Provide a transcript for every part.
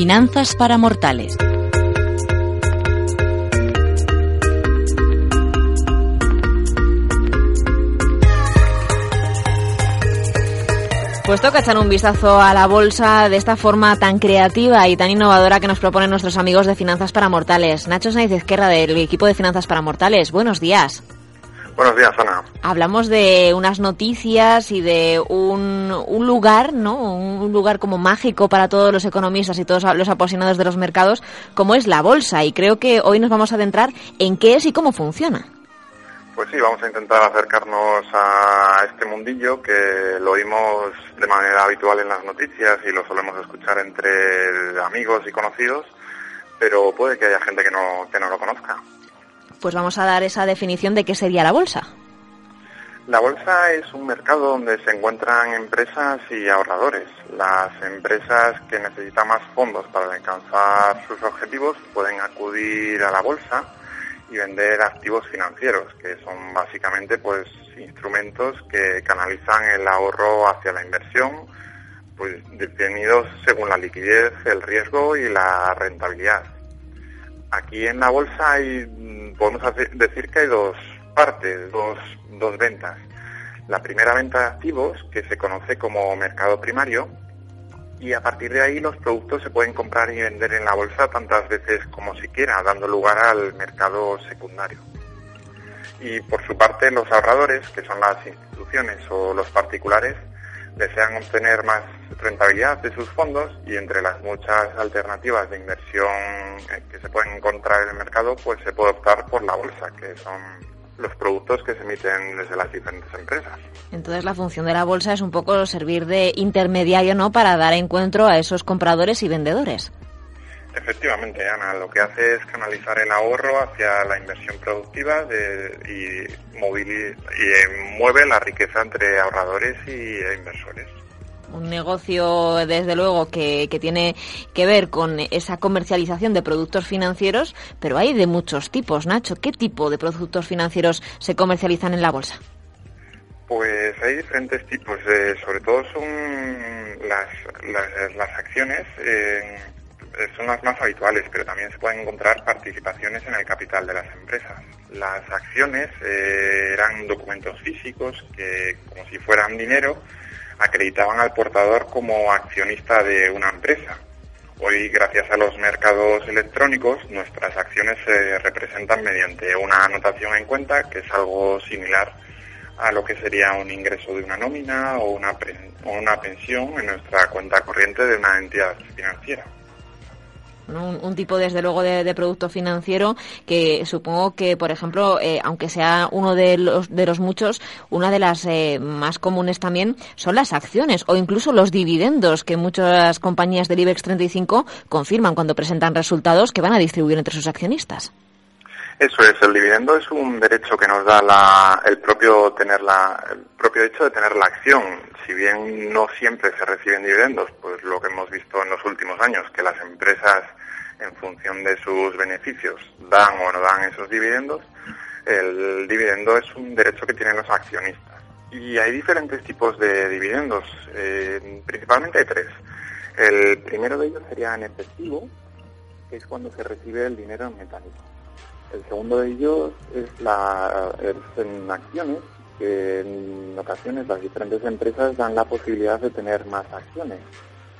Finanzas para Mortales. Pues toca echar un vistazo a la bolsa de esta forma tan creativa y tan innovadora que nos proponen nuestros amigos de Finanzas para Mortales. Nacho Sáenz Izquierda del equipo de Finanzas para Mortales. Buenos días. Buenos días, Ana. Hablamos de unas noticias y de un, un, lugar, ¿no? Un lugar como mágico para todos los economistas y todos los apasionados de los mercados, como es la bolsa. Y creo que hoy nos vamos a adentrar en qué es y cómo funciona. Pues sí, vamos a intentar acercarnos a este mundillo que lo oímos de manera habitual en las noticias y lo solemos escuchar entre amigos y conocidos, pero puede que haya gente que no, que no lo conozca. Pues vamos a dar esa definición de qué sería la bolsa. La bolsa es un mercado donde se encuentran empresas y ahorradores. Las empresas que necesitan más fondos para alcanzar sus objetivos pueden acudir a la bolsa y vender activos financieros, que son básicamente pues instrumentos que canalizan el ahorro hacia la inversión, pues definidos según la liquidez, el riesgo y la rentabilidad. Aquí en la bolsa hay, podemos decir que hay dos partes, dos, dos ventas. La primera venta de activos, que se conoce como mercado primario, y a partir de ahí los productos se pueden comprar y vender en la bolsa tantas veces como se quiera, dando lugar al mercado secundario. Y por su parte los ahorradores, que son las instituciones o los particulares, desean obtener más rentabilidad de sus fondos y entre las muchas alternativas de inversión que se pueden encontrar en el mercado, pues se puede optar por la bolsa, que son los productos que se emiten desde las diferentes empresas. Entonces la función de la bolsa es un poco servir de intermediario, ¿no? Para dar encuentro a esos compradores y vendedores. Efectivamente, Ana, lo que hace es canalizar el ahorro hacia la inversión productiva y, y mueve la riqueza entre ahorradores y inversores un negocio, desde luego, que, que, tiene que ver con esa comercialización de productos financieros, pero hay de muchos tipos, Nacho. ¿Qué tipo de productos financieros se comercializan en la bolsa? Pues hay diferentes tipos, eh, sobre todo son las, las, acciones, eh, son las más habituales, pero también se pueden encontrar participaciones en el capital de las empresas. Las acciones eh, eran documentos físicos que, como si fueran dinero, acreditaban al portador como accionista de una empresa. Hoy, gracias a los mercados electrónicos, nuestras acciones se representan mediante una anotación en cuenta, que es algo similar a lo que sería un ingreso de una nómina o una, una pensión en nuestra cuenta corriente de una entidad financiera. Un, tipo, desde luego, de, producto financiero que supongo que, por ejemplo, eh, aunque sea uno de los, de los muchos, una de las eh, más comunes también son las acciones o incluso los dividendos que muchas compañías del IBEX 35 confirman cuando presentan resultados que van a distribuir entre sus accionistas. Eso es, el dividendo es un derecho que nos da el propio tener la, el propio hecho de tener la acción. Si bien no siempre se reciben dividendos, pues lo que hemos visto en los últimos años, que las empresas en función de sus beneficios dan o no dan esos dividendos, el dividendo es un derecho que tienen los accionistas. Y hay diferentes tipos de dividendos, eh, principalmente hay tres. El primero de ellos sería en efectivo, que es cuando se recibe el dinero en metálico. El segundo de ellos es, la, en acciones, que en ocasiones las diferentes empresas dan la posibilidad de tener más acciones.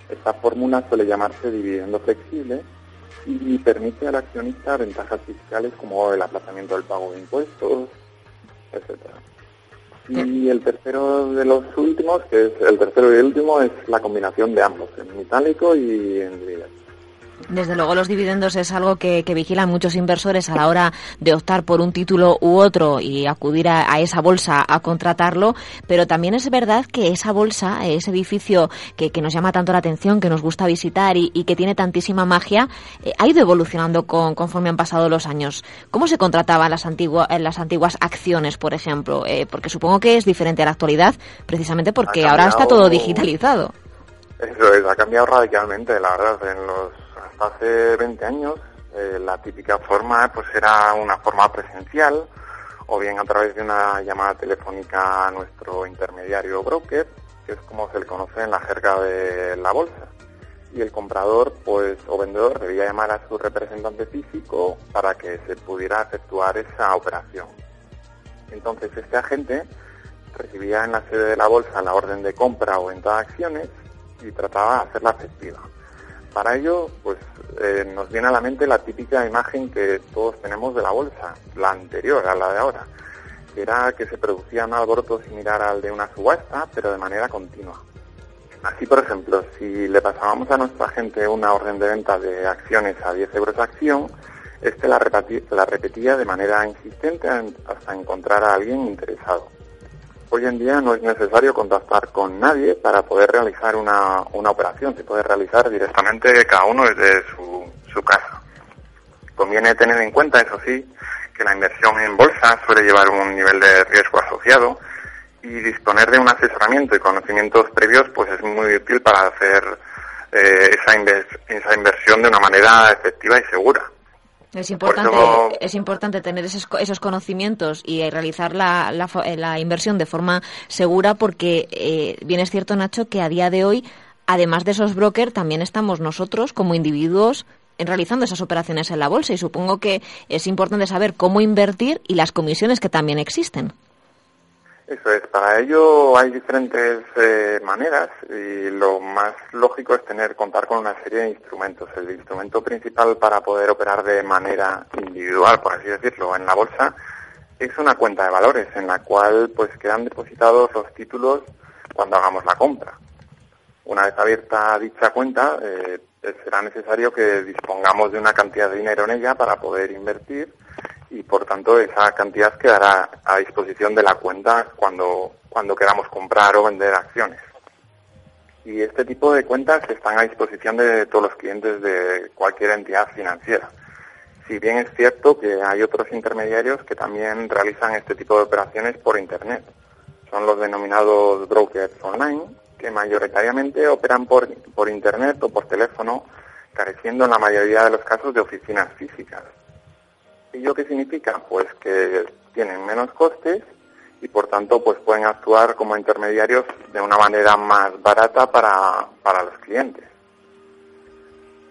Esta fórmula suele llamarse dividendo flexible y permite al accionista ventajas fiscales como el aplazamiento del pago de impuestos, etcétera. Y el tercero de los últimos, que es el tercero y último, es la combinación de ambos, en metálico y en dividendo. Desde luego los dividendos es algo que, vigilan muchos inversores a la hora de optar por un título u otro y acudir a, esa bolsa a contratarlo, pero también es verdad que esa bolsa, ese edificio que, nos llama tanto la atención, que nos gusta visitar y, que tiene tantísima magia, eh, ha ido evolucionando conforme han pasado los años. ¿Cómo se contrataban las, las antiguas acciones, por ejemplo? Eh, porque supongo que es diferente a la actualidad, precisamente porque ahora está todo digitalizado. Eso es, ha cambiado radicalmente, la verdad, en los hace 20 años eh, la típica forma pues era una forma presencial o bien a través de una llamada telefónica a nuestro intermediario broker, que es como se le conoce en la jerga de la bolsa. y el comprador pues o vendedor debía llamar a su representante físico para que se pudiera efectuar esa operación. Entonces este agente recibía en la sede de la bolsa la orden de compra o venta de acciones y trataba de hacerla efectiva. Para ello, pues eh, nos viene a la mente la típica imagen que todos tenemos de la bolsa, la anterior a la de ahora, que era que se producía un alboroto similar al de una subasta, pero de manera continua. Así, por ejemplo, si le pasábamos a nuestra gente una orden de venta de acciones a 10 euros a acción, este la, la repetía de manera insistente hasta encontrar a alguien interesado. Hoy en día no es necesario contactar con nadie para poder realizar una, una operación, se puede realizar directamente cada uno desde su, casa. Conviene tener en cuenta, eso sí, que la inversión en bolsa suele llevar un nivel de riesgo asociado y disponer de un asesoramiento y conocimientos previos pues es muy útil para hacer eh, esa, esa inversión de una manera efectiva y segura. Es importante, es importante tener esos, esos conocimientos y realizar la, la, la, inversión de forma segura porque eh, bien es cierto, Nacho, que a día de hoy, además de esos brokers, también estamos nosotros como individuos realizando esas operaciones en la bolsa y supongo que es importante saber cómo invertir y las comisiones que también existen. Eso es, para ello hay diferentes eh, maneras y lo más lógico es tener, contar con una serie de instrumentos. El instrumento principal para poder operar de manera individual, por así decirlo, en la bolsa es una cuenta de valores en la cual pues quedan depositados los títulos cuando hagamos la compra. Una vez abierta dicha cuenta, eh, será necesario que dispongamos de una cantidad de dinero en ella para poder invertir y por tanto esa cantidad quedará a disposición de la cuenta cuando, cuando queramos comprar o vender acciones. Y este tipo de cuentas están a disposición de todos los clientes de cualquier entidad financiera. Si bien es cierto que hay otros intermediarios que también realizan este tipo de operaciones por Internet. Son los denominados brokers online, que mayoritariamente operan por, por Internet o por teléfono, careciendo en la mayoría de los casos de oficinas físicas. ¿Ello qué significa? Pues que tienen menos costes y por tanto pues pueden actuar como intermediarios de una manera más barata para, para los clientes.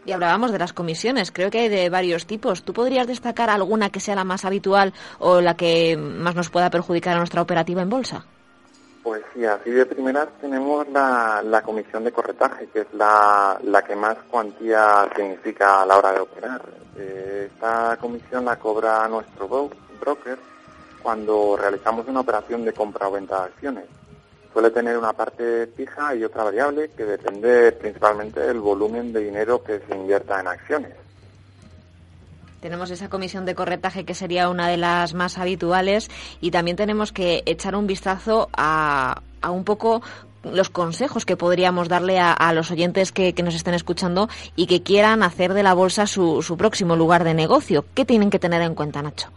Y hablábamos de las comisiones, creo que hay de varios tipos. ¿Tú podrías destacar alguna que sea la más habitual o la que más nos pueda perjudicar a nuestra operativa en bolsa? Pues sí, así de primeras tenemos la, la comisión de corretaje, que es la, la que más cuantía significa a la hora de operar. Eh, esta comisión la cobra nuestro broker cuando realizamos una operación de compra o venta de acciones. Suele tener una parte fija y otra variable que depende principalmente del volumen de dinero que se invierta en acciones. Tenemos esa comisión de corretaje que sería una de las más habituales y también tenemos que echar un vistazo a, a un poco los consejos que podríamos darle a, los oyentes que, nos estén escuchando y que quieran hacer de la bolsa su, su próximo lugar de negocio. ¿Qué tienen que tener en cuenta, Nacho?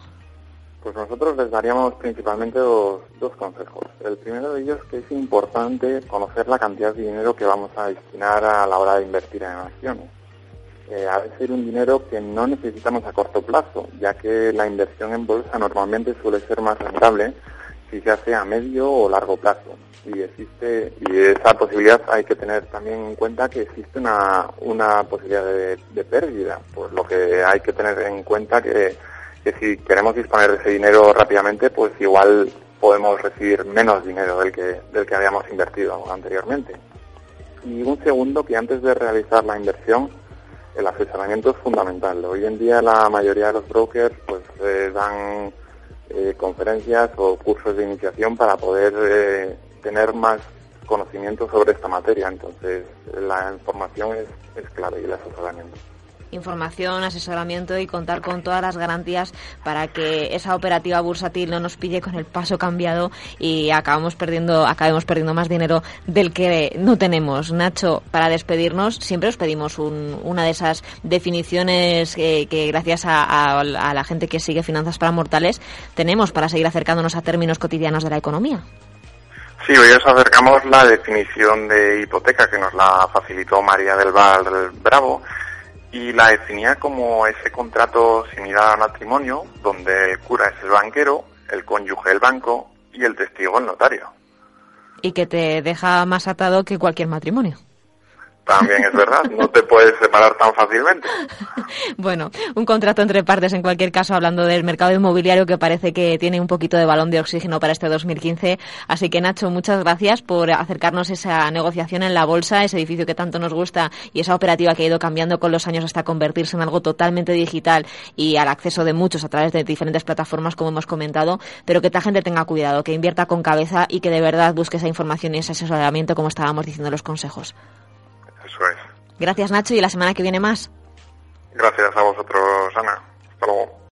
Pues nosotros les daríamos principalmente dos, dos, consejos. El primero de ellos es que es importante conocer la cantidad de dinero que vamos a destinar a la hora de invertir en acciones. Eh, de ser un dinero que no necesitamos a corto plazo, ya que la inversión en bolsa normalmente suele ser más rentable si se hace a medio o largo plazo. Y existe y esa posibilidad hay que tener también en cuenta que existe una, una posibilidad de, pérdida por lo que hay que tener en cuenta que, que si queremos disponer de ese dinero rápidamente pues igual podemos recibir menos dinero del que del que habíamos invertido anteriormente. Y un segundo que antes de realizar la inversión el asesoramiento es fundamental hoy en día la mayoría de los brokers pues eh, dan eh, conferencias o cursos de iniciación para poder eh, tener más conocimiento sobre esta materia. Entonces, la información es, es clave y el asesoramiento información, asesoramiento y contar con todas las garantías para que esa operativa bursátil no nos pille con el paso cambiado y acabamos perdiendo, acabemos perdiendo más dinero del que no tenemos. Nacho, para despedirnos, siempre os pedimos una de esas definiciones que, gracias a, a la gente que sigue Finanzas para Mortales tenemos para seguir acercándonos a términos cotidianos de la economía. Sí, hoy os acercamos la definición de hipoteca que nos la facilitó María del Val Bravo y la definía como ese contrato similar al matrimonio donde el cura es el banquero, el cónyuge el banco y el testigo el notario. Y que te deja más atado que cualquier matrimonio. También es verdad, no te puedes separar tan fácilmente. bueno, un contrato entre partes en cualquier caso, hablando del mercado inmobiliario que parece que tiene un poquito de balón de oxígeno para este 2015. Así que Nacho, muchas gracias por acercarnos esa negociación en la bolsa, ese edificio que tanto nos gusta y esa operativa que ha ido cambiando con los años hasta convertirse en algo totalmente digital y al acceso de muchos a través de diferentes plataformas, como hemos comentado, pero que esta gente tenga cuidado, que invierta con cabeza y que de verdad busque esa información y ese asesoramiento, como estábamos diciendo los consejos. Gracias, Nacho, y la semana que viene más. Gracias a vosotros, Ana. Hasta luego.